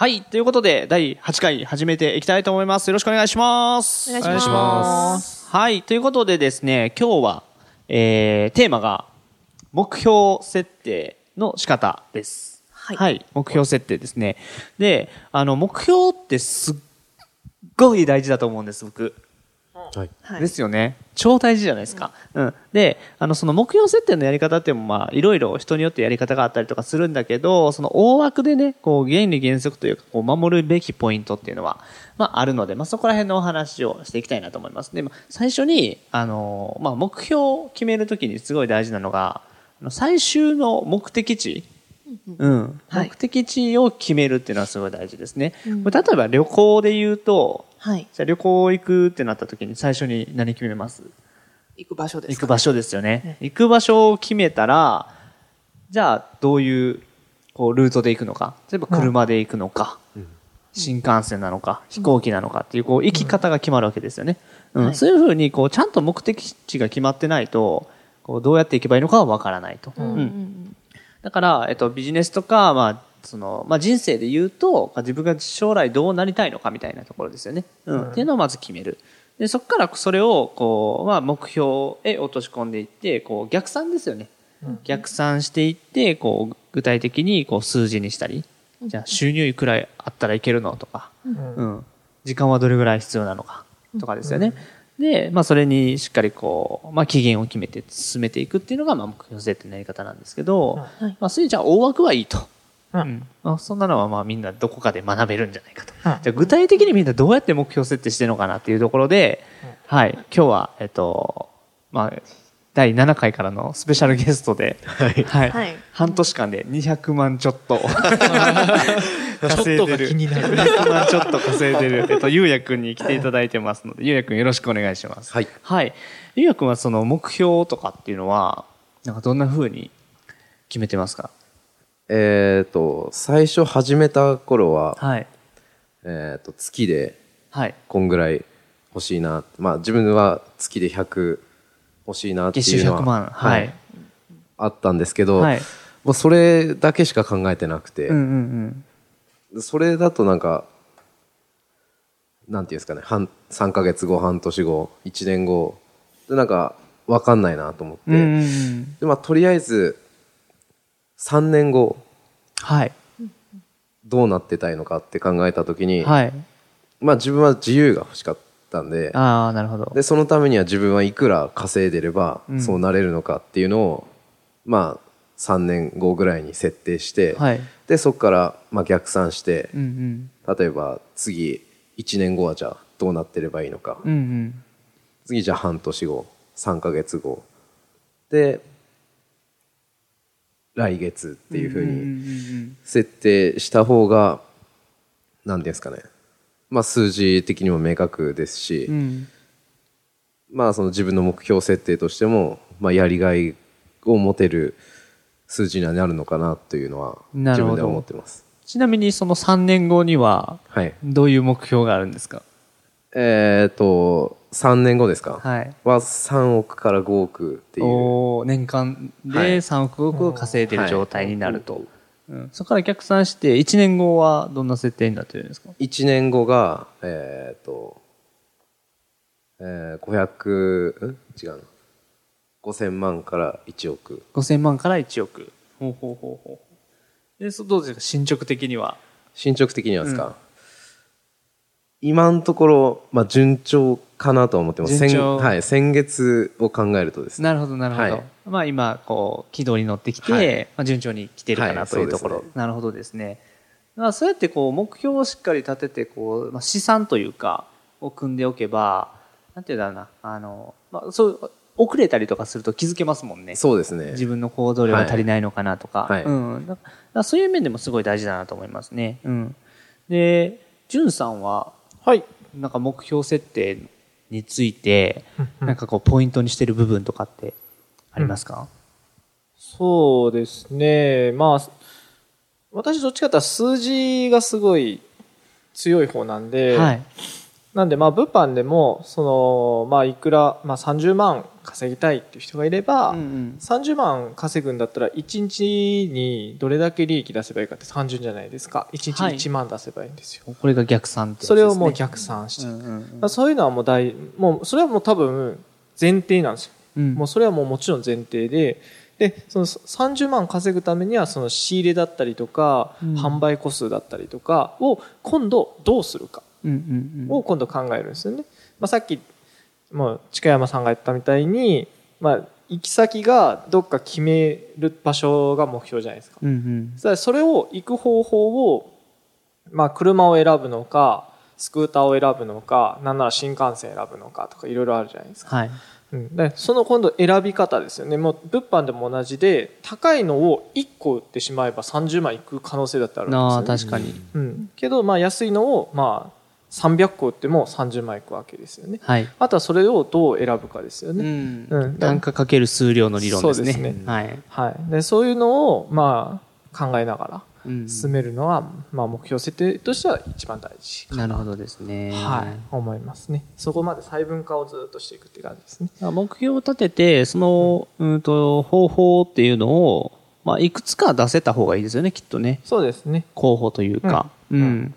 はい。ということで、第8回始めていきたいと思います。よろしくお願いします。お願いしますはい。ということでですね、今日は、えー、テーマが、目標設定の仕方です。はい目標設定ですね。で、あの、目標ってすっごい大事だと思うんです、僕。はい。はいですよね。超大事じゃないですか。うん。で、あの、その目標設定のやり方っていうのも、まあ、いろいろ人によってやり方があったりとかするんだけど、その大枠でね、こう、原理原則というか、こう、守るべきポイントっていうのは、まあ、あるので、まあ、そこら辺のお話をしていきたいなと思います。で、まあ、最初に、あの、まあ、目標を決めるときにすごい大事なのが、あの最終の目的地、うん、はい目的地を決めるっていうのはすごい大事ですね。うん例えば旅行で言うと、はい。じゃあ旅行行くってなった時に最初に何決めます？行く場所です行く場所ですよね。行く場所を決めたら、じゃあどういうこうルートで行くのか？例えば車で行くのか、新幹線なのか、飛行機なのかっていうこう行き方が決まるわけですよね。うん。はい。そういうふうにこうちゃんと目的地が決まってないと、こうどうやって行けばいいのかはわからないと。うんうん。うん。だから、えっと、ビジネスとか、まあ、その、まあ、人生で言うと、自分が将来どうなりたいのかみたいなところですよね。うん。っていうのをまず決める。で、そこからそれを、こう、まあ、目標へ落とし込んでいって、こう、逆算ですよね。逆算していって、こう、具体的に、こう、数字にしたり、じゃあ、収入いくらあったらいけるのとか、うん。時間はどれぐらい必要なのか、とかですよね。で、まあ、それにしっかりこう、まあ、期限を決めて進めていくっていうのが、まあ、目標設定のやり方なんですけど、はいまあ、そういうじゃあ大枠はいいと。うん。そんなのはまあみんなどこかで学べるんじゃないかと。うん。じゃあ具体的にみんなどうやって目標設定してるのかなっていうところで、はい、今日は、えっと、まあ、第7回からのスペシャルゲストで、はい、はい。半年間で200万ちょっと。稼 いちょっとがでる。気になる。200万ちょっと稼いでる、えっと、ゆうやくんに来ていただいてますので、ゆうやくんよろしくお願いします。はい。はい。ゆうやくんはその目標とかっていうのは、なんかどんな風に決めてますか？えっ、と、最初始めた頃は、はい。えっ、と、月ではい。こんぐらい欲しいな。まあ自分は月で100欲しいなっていうのは、100万。はい。あったんですけど、はい。もうそれだけしか考えてなくて、うんうんうん。それだとなんか、なんていうんですかね、半3ヶ月後、半年後、1年後、でなんか、わかんないなと思って、うんうんうん。でまあ、とりあえず、3年後、はい。どうなってたいのかって考えたときに、はい。まあ自分は自由が欲しかったんで、ああ、なるほど。で、そのためには自分はいくら稼いでればうんそうなれるのかっていうのを、まあ3年後ぐらいに設定して、はい。で、そこからまあ逆算してう、ん例えば次1年後はじゃあどうなってればいいのか、うん。うんうん。次じゃあ半年後、3ヶ月後、で、来月っていうふうにうん設定した方が、なんていうんですかね、まあ数字的にも明確ですし、うん。うん。まあその自分の目標設定としても、まあやりがいを持てる数字にはなるのかなというのは自分では思ってます。ちなみにその3年後には、はい。どういう目標があるんですか？えっ、と、3年後ですか？はい。は3億から5億っていう。年間はいで3億億稼いでる状態になると。うんそこから逆算して、1年後はどんな設定になってるんですか？1年後が、えっ、と、えー、500、ん？違うな。5000万から1億。5000万から1億。ほうほうほうほう。で、そどうですか？進捗的には。進捗的にはですか、うん今のところ、まあ、順調かなとは思ってます。順調先はい、先月を考えるとですね。なるほど、なるほど。はいまあ今、こう、軌道に乗ってきて、はいまあ順調に来てるかなはいというところ。そうですねなるほどですね。まあそうやってこう、目標をしっかり立てて、こう、まあ、資産というか、を組んでおけば、なんていうんだろうな、あの、まあそう、遅れたりとかすると気づけますもんね。そうですね。自分の行動量が足りないのかなとか。はいうん。そういう面でもすごい大事だなと思いますね。うん。で、んさんは、はい。なんか目標設定について、なんかこう、ポイントにしてる部分とかってありますか、そうですね。まあ、私どっちかというと数字がすごい強い方なんで、はい。なんでまあ物販でも、その、まあいくら、まあ30万稼ぎたいっていう人がいれば、うんうん30万稼ぐんだったら1日にどれだけ利益出せばいいかって単純じゃないですか。1日はい1万出せばいいんですよ。これが逆算ってそね、れをもう逆算して。うんうんそういうのはもう大、もうそれはもう多分前提なんですよ。うんもうそれはもうもちろん前提で、で、その30万稼ぐためにはその仕入れだったりとか、うん販売個数だったりとかを今度どうするかを今度考えるんですよね。まあ、さっき、もう近山さんが言ったみたいに、まあ、行き先がどっか決める場所が目標じゃないですか。うんうんそれを行く方法を、まあ、車を選ぶのか、スクーターを選ぶのか、なんなら新幹線選ぶのかとかいろいろあるじゃないですか。はい。うん、でその今度選び方ですよね。もう物販でも同じで、高いのを1個売ってしまえば30万いく可能性だってあるんですよ、ね。なあ、確かに。うん。けど、まあ安いのを、まあ300個売っても30万いくわけですよね。はい。あとはそれをどう選ぶかですようね。んうん単価かける数量の理論ですね。そうですねはい。はい。で、そういうのを、まあ考えながらうん進めるのは、まあ目標設定としては一番大事かなるほどですね。はい。思いますね。そこまで細分化をずっとしていくって感じですね。目標を立てて、その、うんと、方法っていうのを、まあ、いくつか出せた方がいいですよね、きっとね。そうですね。候補というか。う。うんん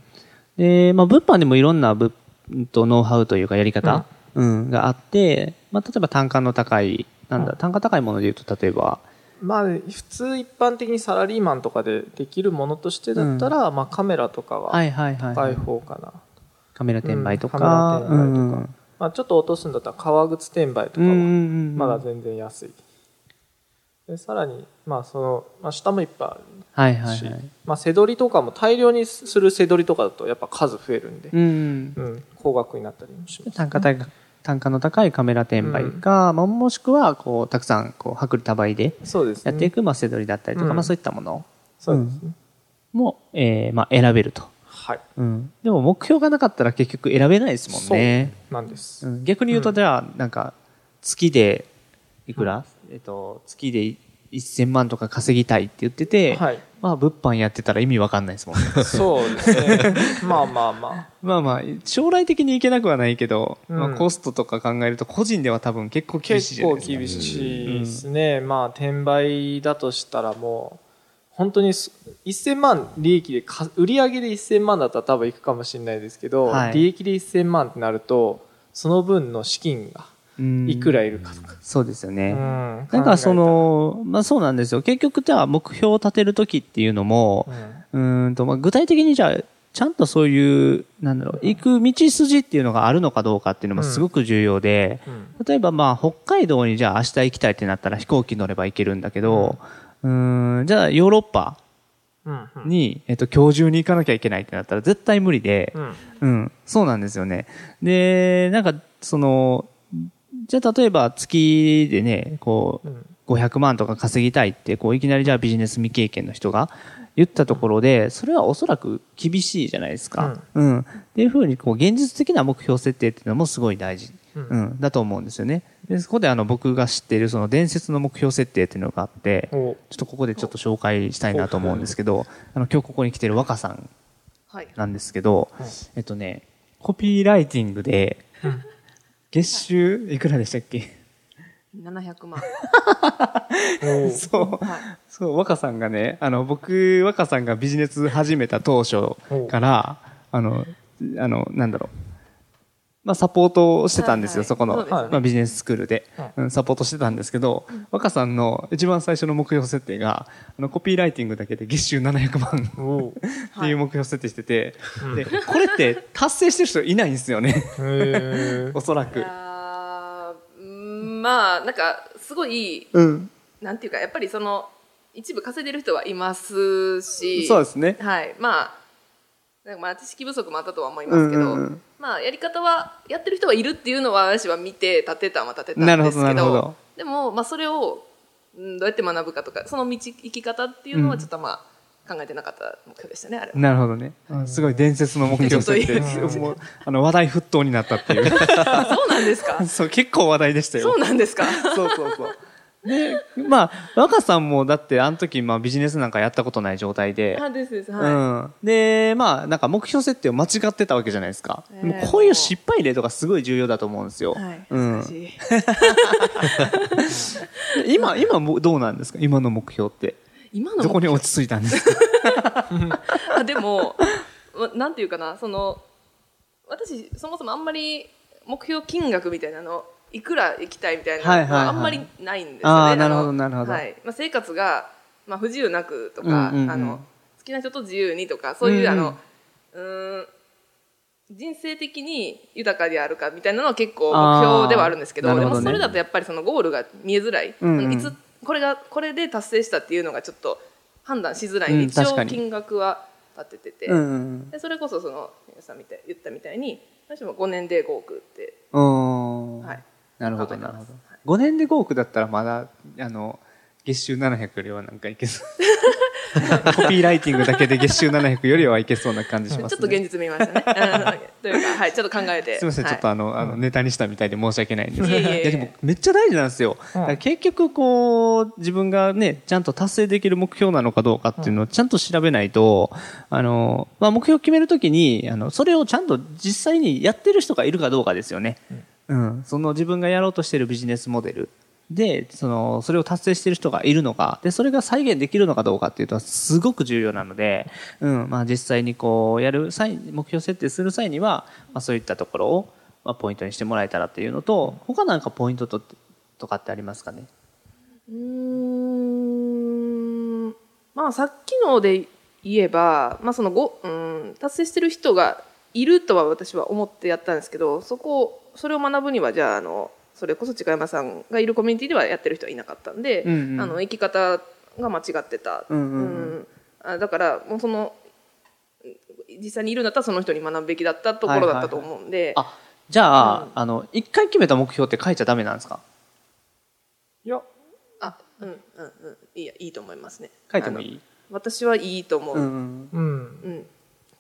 で、まあ、物販でもいろんな物、うんと、ノウハウというかやり方、うん、があって、まあ、例えば単価の高い、なんだ、うん。単価高いもので言うと、例えば、まあ、普通一般的にサラリーマンとかでできるものとしてだったら、まあカメラとかははいはいはい。高い方かな。カメラ転売とか、うんカメラ転売とか。うんまあちょっと落とすんだったら革靴転売とかうんうんはうん。まだ全然安い。でさらに、まあその、まあ下もいっぱいあるはいはいし、はい。まあ背取りとかも大量にする背取りとかだとやっぱ数増えるんで、うん。うん、高額になったりもします、単価高い単価の高いカメラ転売か、まあ、もしくは、こう、たくさん、こう、薄利多売で。やっていく、まあ、背取りだったりとか、うんまあ、そういったものそうですね。も、えーまあ、選べると。はい。うん。でも、目標がなかったら結局選べないですもんね。そうなんです。うん、逆に言うと、じゃあ、なんか、月で、いくら、えっと、月で1000万とか稼ぎたいって言ってて、はい。まあ、物販やってたら意味わかんないですもんね。そうですね。まあまあまあ。まあまあ、将来的にいけなくはないけど、うんまあ、コストとか考えると、個人では多分結構厳しいですか。厳しいですね。まあ、転売だとしたらもう、本当にす1000万利益でか、売り上げで1000万だったら多分いくかもしれないですけど、はい利益で1000万ってなると、その分の資金がうんいくらいるかとか。そうですよね。うん。なんかそ、の、まあそうなんですよ。結局じゃあ目標を立てるときっていうのもうーんと、まあ具体的にじゃあ、ちゃんとそういう、なんだろう、行く道筋っていうのがあるのかどうかっていうのもすごく重要で、例えばまあ北海道にじゃあ明日行きたいってなったら飛行機乗れば行けるんだけど、うーん、じゃあヨーロッパに、えっと、今日中に行かなきゃいけないってなったら絶対無理で、うん。うん、そうなんですよね。で、なんか、その、じゃあ例えば月でね、こう、うん。500万とか稼ぎたいって、こう、いきなりじゃあビジネス未経験の人が言ったところで、それはおそらく厳しいじゃないですか。うん。っていうふうに、こう、現実的な目標設定っていうのもすごい大事、うん。うん、だと思うんですよね。で、そこであの、僕が知っているその伝説の目標設定っていうのがあって、お。ちょっとここでちょっと紹介したいなと思うんですけど、あの、今日ここに来てる若さんはい。なんですけどうん、えっとね、コピーライティングで、うん月収いくらでしたっけ？700万。お そう。はい。そう、若さんがね、あの、僕、若さんがビジネス始めた当初から、あの、あの、なんだろう。まあ、サポートをしてたんですよ、はいはい。そこの、ね。まあ、ビジネススクールで、はい。うん、サポートしてたんですけど、若さんの一番最初の目標設定が、あの、コピーライティングだけで月収700万お っていう目標設定してて、で、これって達成してる人いないんですよね、おそらく。まあ、なんか、すごい、うん。なんていうか、やっぱりその、一部稼いでる人はいますし、そうですね。はい。まあ、なんかまあ知識不足もあったとは思いますけど、うんうんうんまあやり方は、やってる人はいるっていうのは私は見て立てたんは立てたんなるほど、ですけど、なるほど。でも、まあ、それを、うんどうやって学ぶかとかその道生き方っていうのはちょっとまあ、考えてなかった目標でしたねあれは。なるほどね。すごい伝説の目標設定あの、話題沸騰になったっていう。そうなんですか？そう、結構話題でしたよ。そうなんですか？そうそうそう。で、まあ、若さんもだってあの時、まあビジネスなんかやったことない状態で、あですです、うはい。ん。で、まあ、なんか目標設定を間違ってたわけじゃないですか。ええでもこういう失敗例とかすごい重要だと思うんですよ。はい、うん。今、今もどうなんですか？今の目標って。今のどこに落ち着いたんですか？あでも、まなんていうかな、その、私、そもそもあんまり目標金額みたいなの、いくら行きたいみたいなのはいはいはい。はあんまりないんですよね。なるほどのなるほど。はい。まあ、生活が、まあ、不自由なくとか、あの、好きな人と自由にとか、そういう、あの、うーん、人生的に豊かであるかみたいなのは結構目標ではあるんですけどあーなるほどね。でもそれだとやっぱりそのゴールが見えづらい、いつこれがこれで達成したっていうのがちょっと判断しづらい。んで、うん一応金額は立ててて、うん。でそれこそその皆さんみたい言ったみたいに私も5年で5億って、うん。はい、なるほど、なるほど。5年で5億だったらまだ、あの、月収700よりはなんかいけそう。コピーライティングだけで月収700よりはいけそうな感じします、ね。ちょっと現実見ましたねうんというか、はい、ちょっと考えてすみません、はいちょっとあの、あの、ネタにしたみたいで申し訳ないんですいえいや、でも、めっちゃ大事なんですよ。結局、こう、自分がね、ちゃんと達成できる目標なのかどうかっていうのをちゃんと調べないと、あの、まあ、目標を決めるときに、あの、それをちゃんと実際にやってる人がいるかどうかですよね。うん。その自分がやろうとしているビジネスモデル。で、その、それを達成している人がいるのか、で、それが再現できるのかどうかっていうと、すごく重要なので、うん、まあ実際にこう、やる際、目標設定する際には、まあそういったところを、まあポイントにしてもらえたらっていうのと、他なんかポイントと、とかってありますかね？うーん。まあさっきので言えば、まあ、そのごうん達成してる人がいるとは私は思ってやったんですけどそこをそれを学ぶにはじゃああのそれこそ近山さんがいるコミュニティではやってる人はいなかったんで、うんうん。あの生き方が間違ってた、うんうんうん。うん。あだからもうその実際にいるんだったらその人に学ぶべきだったところだったと思うんで、あ、じゃあ、うん。あの、一回決めた目標って書いちゃダメなんですか？いや。あうんうんうん。いいやいいと思いますね。書いてもいい？私はいいと思う、うんうん。うん。うん。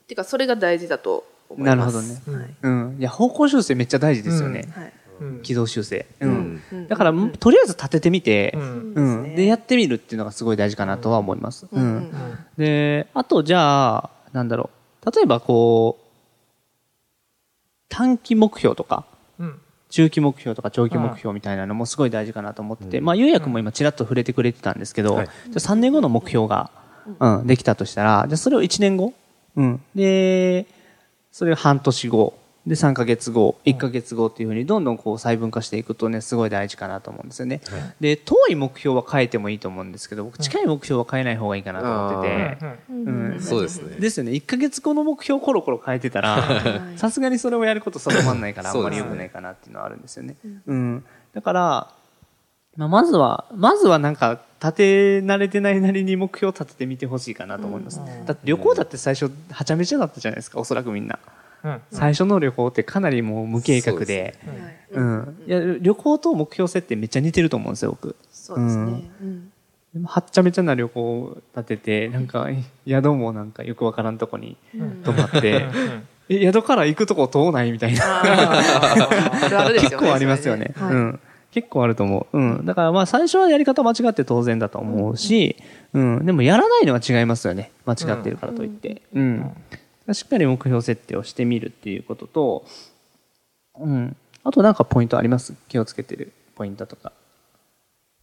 てかそれが大事だと思いますなるほどね。うんはいうん。いや、方向修正めっちゃ大事ですよね。はい。うん。軌道修正。う。うん。んうん。だから、うん。とりあえず立ててみて、ううんん。で、やってみるっていうのがすごい大事かなとは思います。ううん。うん。ん。で、あと、じゃあ、なんだろう。例えば、こう、短期目標とか、うん。中期目標とか長期目標みたいなのもすごい大事かなと思ってて、まあ、ゆうやくんも今ちらっと触れてくれてたんですけど、はい。じゃあ3年後の目標が、うん、できたとしたら、じゃあそれを1年後、うん、で、それを半年後、で、3ヶ月後、1ヶ月後っていうふうにどんどんこう細分化していくとね、すごい大事かなと思うんですよね。で、遠い目標は変えてもいいと思うんですけど、僕近い目標は変えない方がいいかなと思ってて、うんうんそうですね。ですよね、1ヶ月後の目標をコロコロ変えてたら、はい さすがにそれをやること定まんないから、あんまりそうですね。良くないかなっていうのはあるんですよね。うん。だから、まあ、まずは、まずはなんか、立て慣れてないなりに目標を立ててみてほしいかなと思います。だって旅行だって最初、はちゃめちゃだったじゃないですか、おそらくみんな。うん。最初の旅行ってかなりもう無計画で、はい。うん。いや、旅行と目標設定めっちゃ似てると思うんですよ、僕。そうですね。はっちゃめちゃな旅行を立てて、なんか、宿もなんかよくわからんとこに泊まって、え、宿から行くとこ遠ないみたいな。結構ありますよね。はい。うん。結構あると思う。うん。だからまあ最初はやり方間違って当然だと思うし、うん。でもやらないのは違いますよね。間違ってるからといって。うん。しっかり目標設定をしてみるっていうことと、うん。あとなんかポイントあります？気をつけてるポイントとか。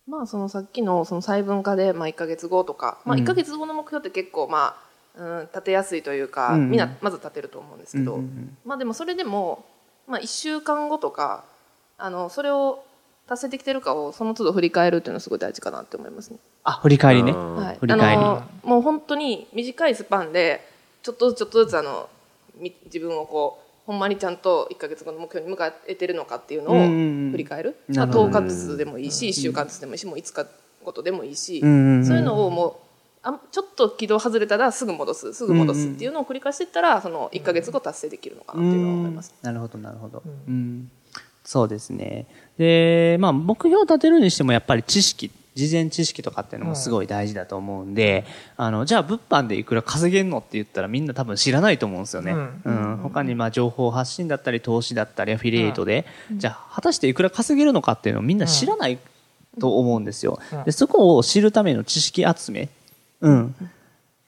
まあそのさっきのその細分化でまあ1か月後とか、まあ、うん1か月後の目標って結構まあ、うん、立てやすいというか、うんうんみんなまず立てると思うんですけど、うんうんうんまあでもそれでも、まあ、1週間後とかあのそれを達成できてるかをその都度振り返るっていうのはすごい大事かなって思いますね。あ、振り返りね。うんはい、振り返りあのもう本当に短いスパンでちょっとずつちょっとずつあのみ自分をこうほんまにちゃんと1か月後の目標に向かえてるのかっていうのをうんうんうん振り返る、まあ、なるほど10日ずつでもいいし1週間ずつでもいいしもう5日ごとでもいいし、うんうんうんそういうのをもうあちょっと軌道外れたらすぐ戻すすぐ戻すっていうのを繰り返していったらその1か月後達成できるのかなっていうのは思います。なるほど、なるほど。うん。そうですね。で、まあ、目標を立てるにしても、やっぱり知識、事前知識とかっていうのもすごい大事だと思うんで、あの、じゃあ、物販でいくら稼げんのって言ったらみんな多分知らないと思うんですよね。うんうん。他に、まあ、情報発信だったり、投資だったり、アフィリエイトで、じゃあ、果たしていくら稼げるのかっていうのをみんな知らないと思うんですよ。うんで、そこを知るための知識集め。うん。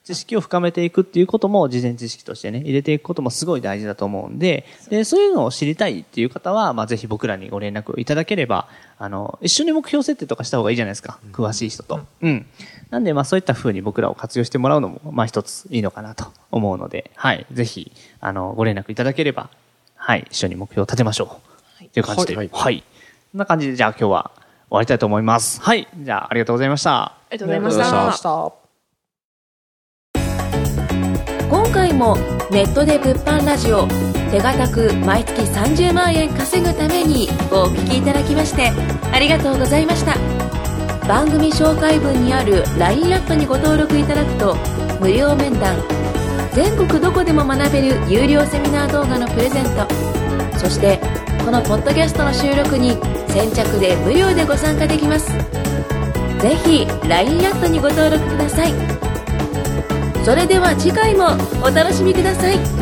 知識を深めていくっていうことも事前知識としてね、入れていくこともすごい大事だと思うんで、で、そういうのを知りたいっていう方は、まあ、ぜひ僕らにご連絡いただければ、あの、一緒に目標設定とかした方がいいじゃないですか。詳しい人と。うん。なんで、まあ、そういった風に僕らを活用してもらうのも、まあ、一ついいのかなと思うので、はい。ぜひ、あの、ご連絡いただければ、はい。一緒に目標を立てましょう。っていう感じで、は。はいいこんな感じで、じゃあ今日は終わりたいと思います。はい。じゃあ、ありがとうございました。ありがとうございましたした今回もネットで物販ラジオ手堅く毎月30万円稼ぐためにお聞きいただきましてありがとうございました。番組紹介文にある LINE アップにご登録いただくと無料面談全国どこでも学べる有料セミナー動画のプレゼントそしてこのポッドキャストの収録に先着で無料でご参加できます。ぜひ LINE アットにご登録ください。それでは次回もお楽しみください。